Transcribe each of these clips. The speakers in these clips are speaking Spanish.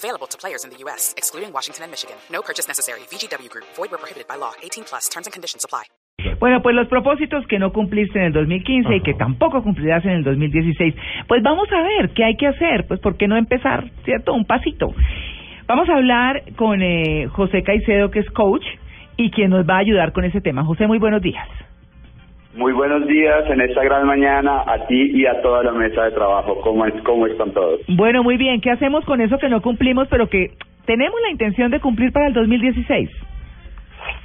Available to players in the U.S., excluding Washington and Michigan. No purchase necessary. VGW Group. Void where prohibited by law. 18 plus. Terms and conditions apply. Bueno, pues los propósitos que no cumpliste en el 2015 y que tampoco cumplirás en el 2016, pues vamos a ver qué hay que hacer, pues por qué no empezar, ¿cierto? Un pasito. Vamos a hablar con eh, José Caicedo, que es coach, y quien nos va a ayudar con ese tema. José, muy buenos días. Muy buenos días en esta gran mañana a ti y a toda la mesa de trabajo. ¿Cómo, es, cómo están todos? Bueno, muy bien. ¿Qué hacemos con eso que no cumplimos, pero que tenemos la intención de cumplir para el 2016?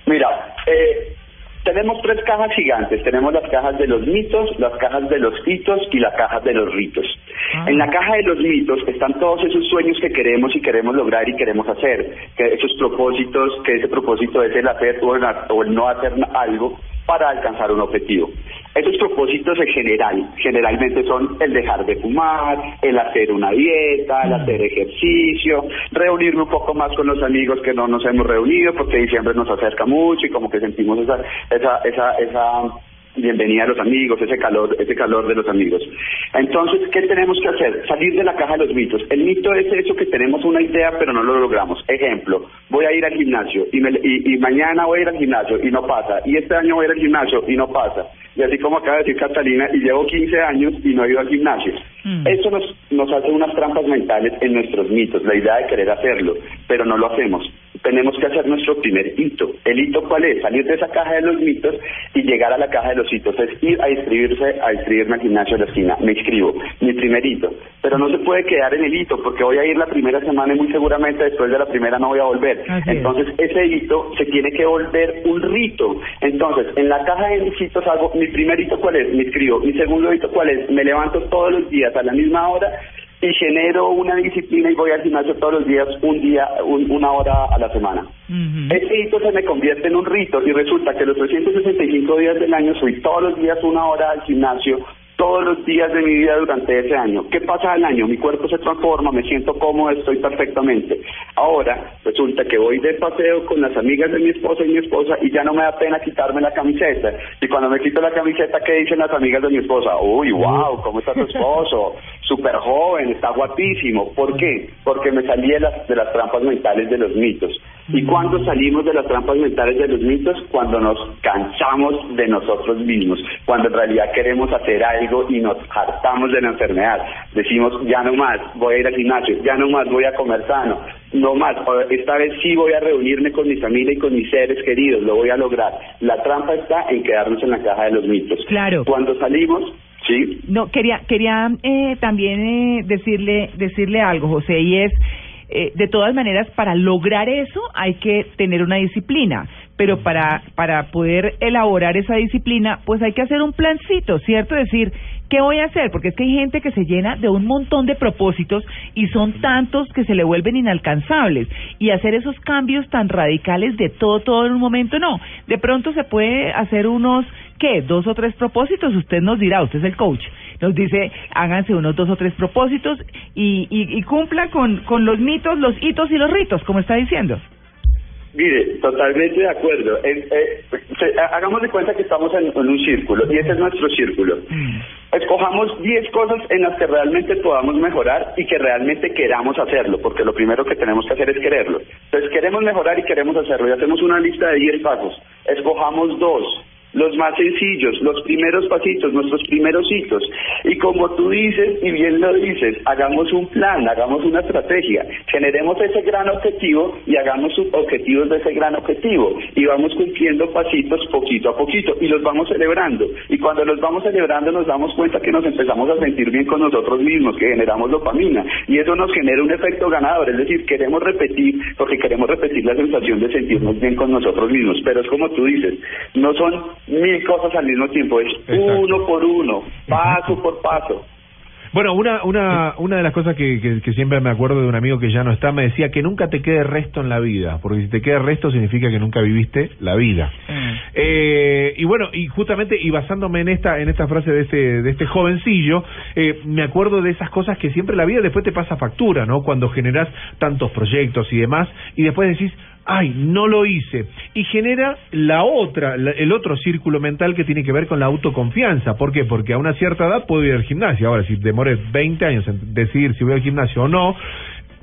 Mira, eh, tenemos tres cajas gigantes. Tenemos las cajas de los mitos, las cajas de los hitos y las cajas de los ritos. Ah. En la caja de los mitos están todos esos sueños que queremos y queremos lograr y queremos hacer. Que esos propósitos, que ese propósito es el hacer o el, o el no hacer algo para alcanzar un objetivo. Esos propósitos en general, generalmente son el dejar de fumar, el hacer una dieta, el hacer ejercicio, reunirme un poco más con los amigos que no nos hemos reunido porque diciembre nos acerca mucho y como que sentimos esa, esa, esa, esa bienvenida a los amigos, ese calor, ese calor de los amigos. Entonces, ¿qué tenemos que hacer? Salir de la caja de los mitos. El mito es eso que tenemos una idea pero no lo logramos. Ejemplo, voy a ir al gimnasio y, me, y, y mañana voy a ir al gimnasio y no pasa. Y este año voy a ir al gimnasio y no pasa. Y así como acaba de decir Catalina, y llevo 15 años y no he ido al gimnasio. Mm. Eso nos, nos hace unas trampas mentales en nuestros mitos, la idea de querer hacerlo, pero no lo hacemos tenemos que hacer nuestro primer hito. ¿El hito cuál es? Salir de esa caja de los mitos y llegar a la caja de los hitos. Es ir a inscribirse, a inscribirme al gimnasio de la esquina. Me inscribo, mi primer hito. Pero no se puede quedar en el hito porque voy a ir la primera semana y muy seguramente después de la primera no voy a volver. Así es. Entonces ese hito se tiene que volver un rito. Entonces en la caja de mis hitos hago, mi primer hito cuál es? Me inscribo. Mi segundo hito cuál es? Me levanto todos los días a la misma hora y genero una disciplina y voy al gimnasio todos los días, un día, un- una hora a la semana. Ujú. Ese hito se me convierte en un rito y resulta que los 365 días del año soy todos los días una hora al gimnasio, todos los días de mi vida durante ese año. ¿Qué pasa al año? Mi cuerpo se transforma, me siento cómodo, estoy perfectamente. Ahora resulta que voy de paseo con las amigas de mi esposa y mi esposa y ya no me da pena quitarme la camiseta. Y cuando me quito la camiseta, ¿qué dicen las amigas de mi esposa? Uy, wow, ¿cómo está tu esposo? Súper joven, está guapísimo. ¿Por qué? Porque me salí de las, de las trampas mentales de los mitos. ¿Y cuando salimos de las trampas mentales de los mitos? Cuando nos cansamos de nosotros mismos, cuando en realidad queremos hacer algo y nos hartamos de la enfermedad. Decimos, ya no más, voy a ir al gimnasio, ya no más, voy a comer sano, no más, esta vez sí voy a reunirme con mi familia y con mis seres queridos, lo voy a lograr. La trampa está en quedarnos en la caja de los mitos. Claro. Cuando salimos, sí, No, quería, quería eh, también eh, decirle, decirle algo, José, y es, eh, de todas maneras, para lograr eso hay que tener una disciplina, pero para, para poder elaborar esa disciplina, pues hay que hacer un plancito, ¿cierto? Decir, ¿qué voy a hacer? Porque es que hay gente que se llena de un montón de propósitos y son tantos que se le vuelven inalcanzables. Y hacer esos cambios tan radicales de todo, todo en un momento, no. De pronto se puede hacer unos, ¿qué? Dos o tres propósitos, usted nos dirá, usted es el coach. Nos dice, háganse unos dos o tres propósitos y, y, y cumpla con, con los mitos, los hitos y los ritos, como está diciendo. Mire, totalmente de acuerdo. Eh, eh, se- hagamos de cuenta que estamos en, en un círculo y ese es nuestro círculo. Escojamos 10 cosas en las que realmente podamos mejorar y que realmente queramos hacerlo, porque lo primero que tenemos que hacer es quererlo. Entonces queremos mejorar y queremos hacerlo y hacemos una lista de 10 pasos. Escojamos dos, los más sencillos, los primeros pasitos, nuestros primeros hitos. Y como tú dices, y bien lo dices, hagamos un plan, hagamos una estrategia, generemos ese gran objetivo y hagamos objetivos de ese gran objetivo. Y vamos cumpliendo pasitos poquito a poquito y los vamos celebrando. Y cuando los vamos celebrando nos damos cuenta que nos empezamos a sentir bien con nosotros mismos, que generamos dopamina. Y eso nos genera un efecto ganador, es decir, queremos repetir, porque queremos repetir la sensación de sentirnos bien con nosotros mismos. Pero es como tú dices, no son mil cosas al mismo tiempo, es Exacto. uno por uno, paso por paso. Bueno, una, una, una de las cosas que, que, que siempre me acuerdo de un amigo que ya no está, me decía que nunca te quede resto en la vida, porque si te queda resto significa que nunca viviste la vida. Eh, y bueno, y justamente, y basándome en esta, en esta frase de este, de este jovencillo, eh, me acuerdo de esas cosas que siempre la vida después te pasa factura, ¿no? Cuando generas tantos proyectos y demás, y después decís, ay, no lo hice. Y genera la otra, el otro círculo mental que tiene que ver con la autoconfianza. ¿Por qué? Porque a una cierta edad puedo ir al gimnasio. Ahora, si demoré 20 años en decidir si voy al gimnasio o no,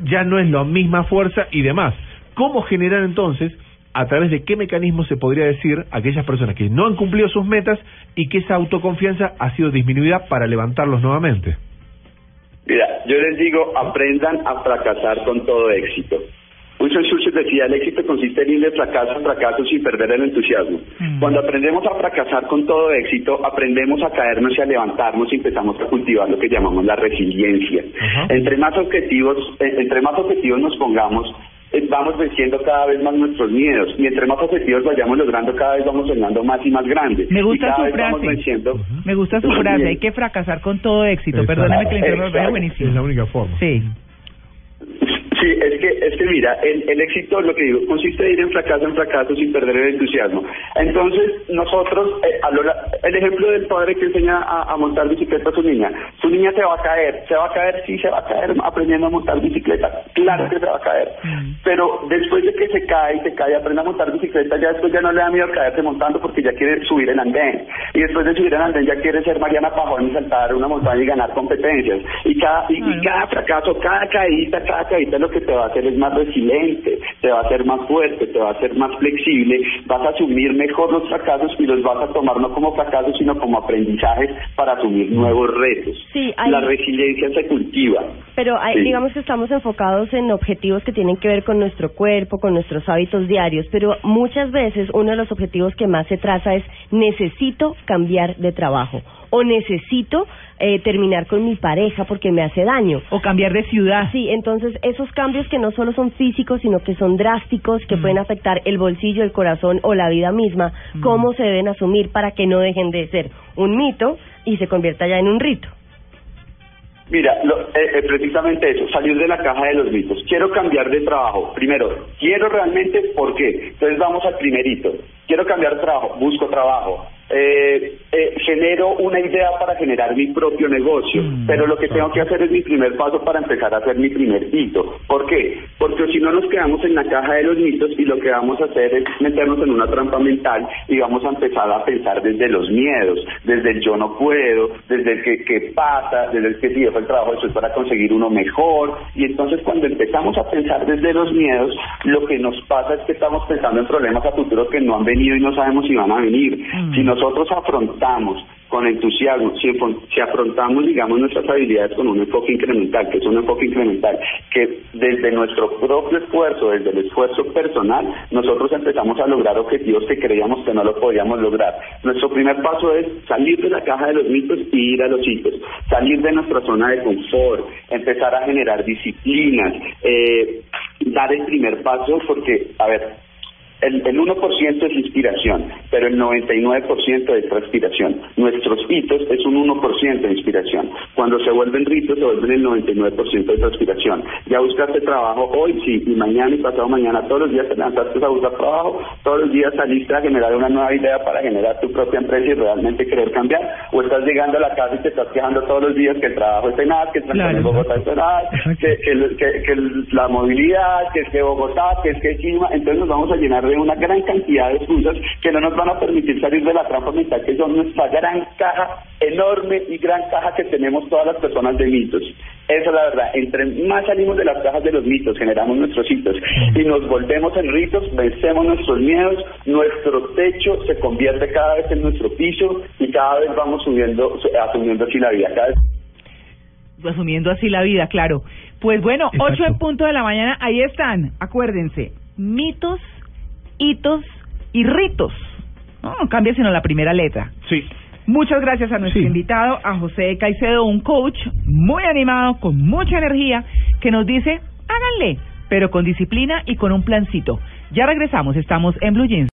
ya no es la misma fuerza y demás. ¿Cómo generar entonces, a través de qué mecanismo se podría decir a aquellas personas que no han cumplido sus metas y que esa autoconfianza ha sido disminuida para levantarlos nuevamente? Mira, yo les digo, aprendan a fracasar con todo éxito. Winston Churchill decía, el éxito consiste en ir de fracaso en fracaso sin perder el entusiasmo. Cuando aprendemos a fracasar con todo éxito, aprendemos a caernos y a levantarnos y empezamos a cultivar lo que llamamos la resiliencia. Entre más objetivos, eh, entre más objetivos nos pongamos, eh, vamos venciendo cada vez más nuestros miedos y entre más objetivos vayamos logrando, cada vez vamos soñando más y más grandes. Me y gusta cada su vez vamos frase. Me gusta su frase, hay que fracasar con todo éxito. Exacto. Perdóname que le interrumpa, buenísimo. Es la única forma. Sí. Sí, es que, es que mira, el, el éxito, lo que digo, consiste en ir en fracaso en fracaso sin perder el entusiasmo. Entonces, nosotros, eh, a lo la- el ejemplo del padre que enseña a, a montar bicicleta a su niña, su niña se va a caer, se va a caer, sí, se va a caer aprendiendo a montar bicicleta, claro que se va a caer, pero después de que se cae se cae, aprende a montar bicicleta, ya después ya no le da miedo caerse montando porque ya quiere subir el andén, y después de subir el andén ya quiere ser Mariana Pajón y saltar una montaña y ganar competencias, y cada, y, cada fracaso, cada caída, cada caída lo que te va a hacer es más resiliente, te va a hacer más fuerte, te va a hacer más flexible, vas a asumir mejor los fracasos y los vas a tomar no como fracasos, sino como aprendizajes para asumir nuevos retos. Sí, hay- La resiliencia se cultiva. Pero hay- Sí. digamos que estamos enfocados en objetivos que tienen que ver con nuestro cuerpo, con nuestros hábitos diarios, pero muchas veces uno de los objetivos que más se traza es necesito cambiar de trabajo o necesito eh, terminar con mi pareja porque me hace daño. O cambiar de ciudad. Sí, entonces esos cambios que no solo son físicos, sino que son drásticos, que pueden afectar el bolsillo, el corazón o la vida misma, ¿cómo se deben asumir para que no dejen de ser un mito y se convierta ya en un rito? Mira, lo- eh, eh, precisamente eso, salir de la caja de los mitos. Quiero cambiar de trabajo. Primero, quiero realmente, ¿por qué? Entonces vamos al primerito. Quiero cambiar de trabajo, busco trabajo. Eh, eh, genero una idea para generar mi propio negocio, pero lo que tengo que hacer es mi primer paso para empezar a hacer mi primer hito. ¿Por qué? Porque si no nos quedamos en la caja de los mitos y lo que vamos a hacer es meternos en una trampa mental y vamos a empezar a pensar desde los miedos, desde el yo no puedo, desde el que, que pasa, desde el que si dejo el trabajo eso es para conseguir uno mejor y entonces cuando empezamos a pensar desde los miedos lo que nos pasa es que estamos pensando en problemas a futuro que no han venido y no sabemos si van a venir. Si nosotros afrontamos con entusiasmo, si afrontamos, digamos, nuestras habilidades con un enfoque incremental, que es un enfoque incremental, que desde nuestro propio esfuerzo, desde el esfuerzo personal, nosotros empezamos a lograr objetivos que creíamos que no lo podíamos lograr. Nuestro primer paso es salir de la caja de los mitos y ir a los hitos, salir de nuestra zona de confort, empezar a generar disciplinas, eh, dar el primer paso, porque, a ver, el, el 1% es inspiración, pero el 99% es transpiración. Nuestros hitos es un 1% de inspiración. Cuando se vuelven ritos, se vuelven el 99% de transpiración. Ya buscaste trabajo hoy, sí, y mañana y pasado mañana, todos los días te levantaste a buscar trabajo, todos los días saliste a generar una nueva idea para generar tu propia empresa y realmente querer cambiar, o estás llegando a la casa y te estás quejando todos los días que el trabajo es tenaz, que el transporte en. Bogotá es que, que, el- que- que el- la movilidad, que es que Bogotá, que es que Chima, entonces nos vamos a llenar de una gran cantidad de excusas que no nos van a permitir salir de la trampa mental, que son nuestra gran caja, enorme y gran caja que tenemos todas las personas de mitos. Esa es la verdad. Entre más salimos de las cajas de los mitos, generamos nuestros hitos y nos volvemos en ritos, vencemos nuestros miedos, nuestro techo se convierte cada vez en nuestro piso y cada vez vamos subiendo, asumiendo así la vida. Cada vez asumiendo así la vida, claro. Pues bueno, Exacto. ocho en punto de la mañana, ahí están, acuérdense, mitos, hitos y ritos. No, no cambia sino la primera letra. Sí. Muchas gracias a nuestro Sí. invitado, a José Caicedo, un coach muy animado, con mucha energía, que nos dice, háganle, pero con disciplina y con un plancito. Ya regresamos, estamos en Blue Jeans.